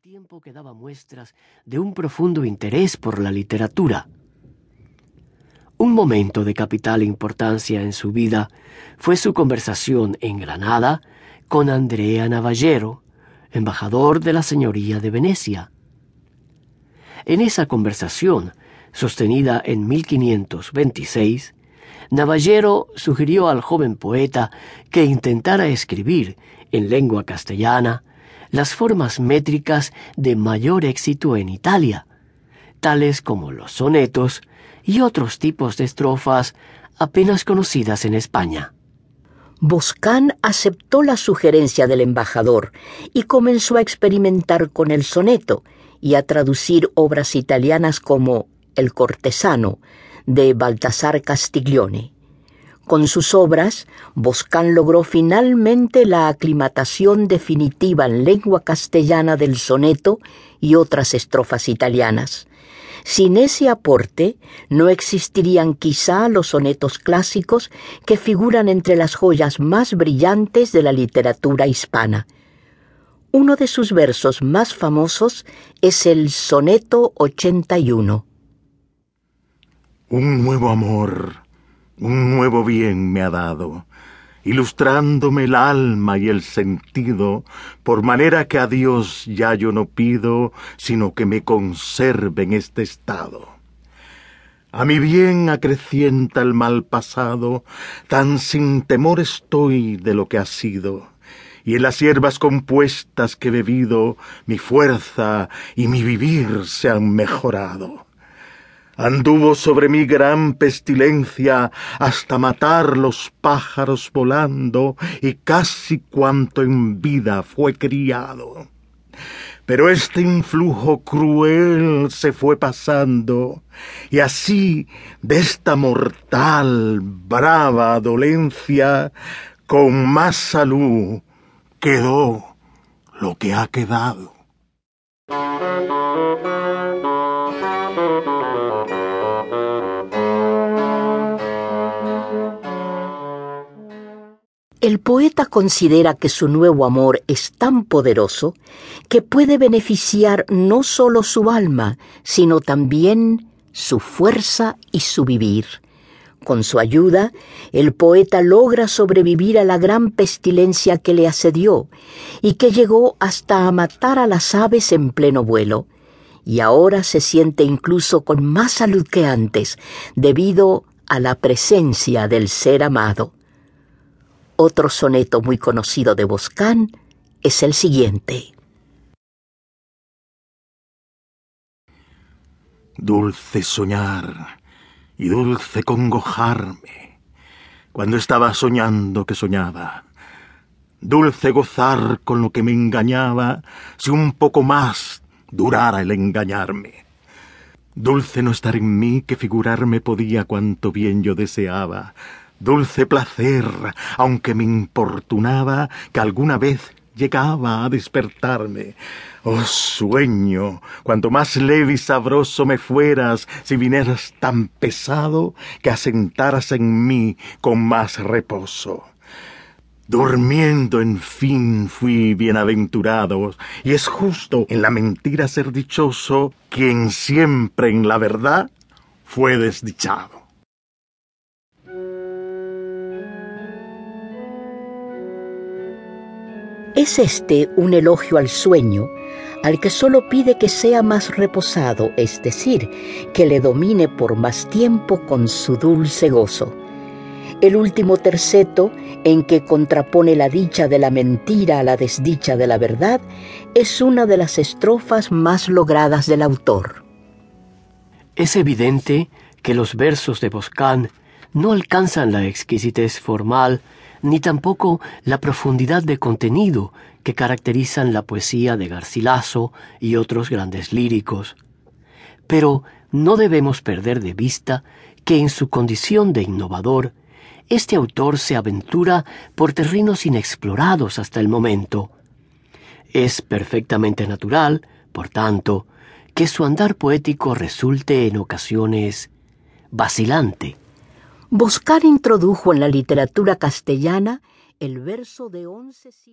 tiempo que daba muestras de un profundo interés por la literatura. Un momento de capital importancia en su vida fue su conversación en Granada con Andrea Navallero, embajador de la Señoría de Venecia. En esa conversación, sostenida en 1526, Navallero sugirió al joven poeta que intentara escribir en lengua castellana las formas métricas de mayor éxito en Italia, tales como los sonetos y otros tipos de estrofas apenas conocidas en España. Boscán aceptó la sugerencia del embajador y comenzó a experimentar con el soneto y a traducir obras italianas como El cortesano de Baltasar Castiglione. Con sus obras, Boscán logró finalmente la aclimatación definitiva en lengua castellana del soneto y otras estrofas italianas. Sin ese aporte, no existirían quizá los sonetos clásicos que figuran entre las joyas más brillantes de la literatura hispana. Uno de sus versos más famosos es el Soneto 81. Un nuevo amor un nuevo bien me ha dado, ilustrándome el alma y el sentido, por manera que a Dios ya yo no pido, sino que me conserve en este estado. A mi bien acrecienta el mal pasado, tan sin temor estoy de lo que ha sido, y en las hierbas compuestas que he bebido, mi fuerza y mi vivir se han mejorado. Anduvo sobre mí gran pestilencia hasta matar los pájaros volando y casi cuanto en vida fue criado. Pero este influjo cruel se fue pasando, y así de esta mortal, brava dolencia, con más salud quedó lo que ha quedado. El poeta considera que su nuevo amor es tan poderoso que puede beneficiar no solo su alma, sino también su fuerza y su vivir. Con su ayuda, el poeta logra sobrevivir a la gran pestilencia que le asedió y que llegó hasta a matar a las aves en pleno vuelo. Y ahora se siente incluso con más salud que antes, debido a la presencia del ser amado. Otro soneto muy conocido de Boscán es el siguiente. Dulce soñar y dulce congojarme cuando estaba soñando que soñaba. Dulce gozar con lo que me engañaba si un poco más durara el engañarme. Dulce no estar en mí que figurarme podía cuanto bien yo deseaba, dulce placer, aunque me importunaba que alguna vez llegaba a despertarme. Oh sueño, cuanto más leve y sabroso me fueras si vinieras tan pesado que asentaras en mí con más reposo. Durmiendo en fin fui bienaventurado, y es justo en la mentira ser dichoso quien siempre en la verdad fue desdichado. Es este un elogio al sueño, al que solo pide que sea más reposado, es decir, que le domine por más tiempo con su dulce gozo. El último terceto, en que contrapone la dicha de la mentira a la desdicha de la verdad, es una de las estrofas más logradas del autor. Es evidente que los versos de Boscán no alcanzan la exquisitez formal ni tampoco la profundidad de contenido que caracterizan la poesía de Garcilaso y otros grandes líricos. Pero no debemos perder de vista que en su condición de innovador, este autor se aventura por terrenos inexplorados hasta el momento. Es perfectamente natural, por tanto, que su andar poético resulte en ocasiones vacilante. Boscar introdujo en la literatura castellana el verso de once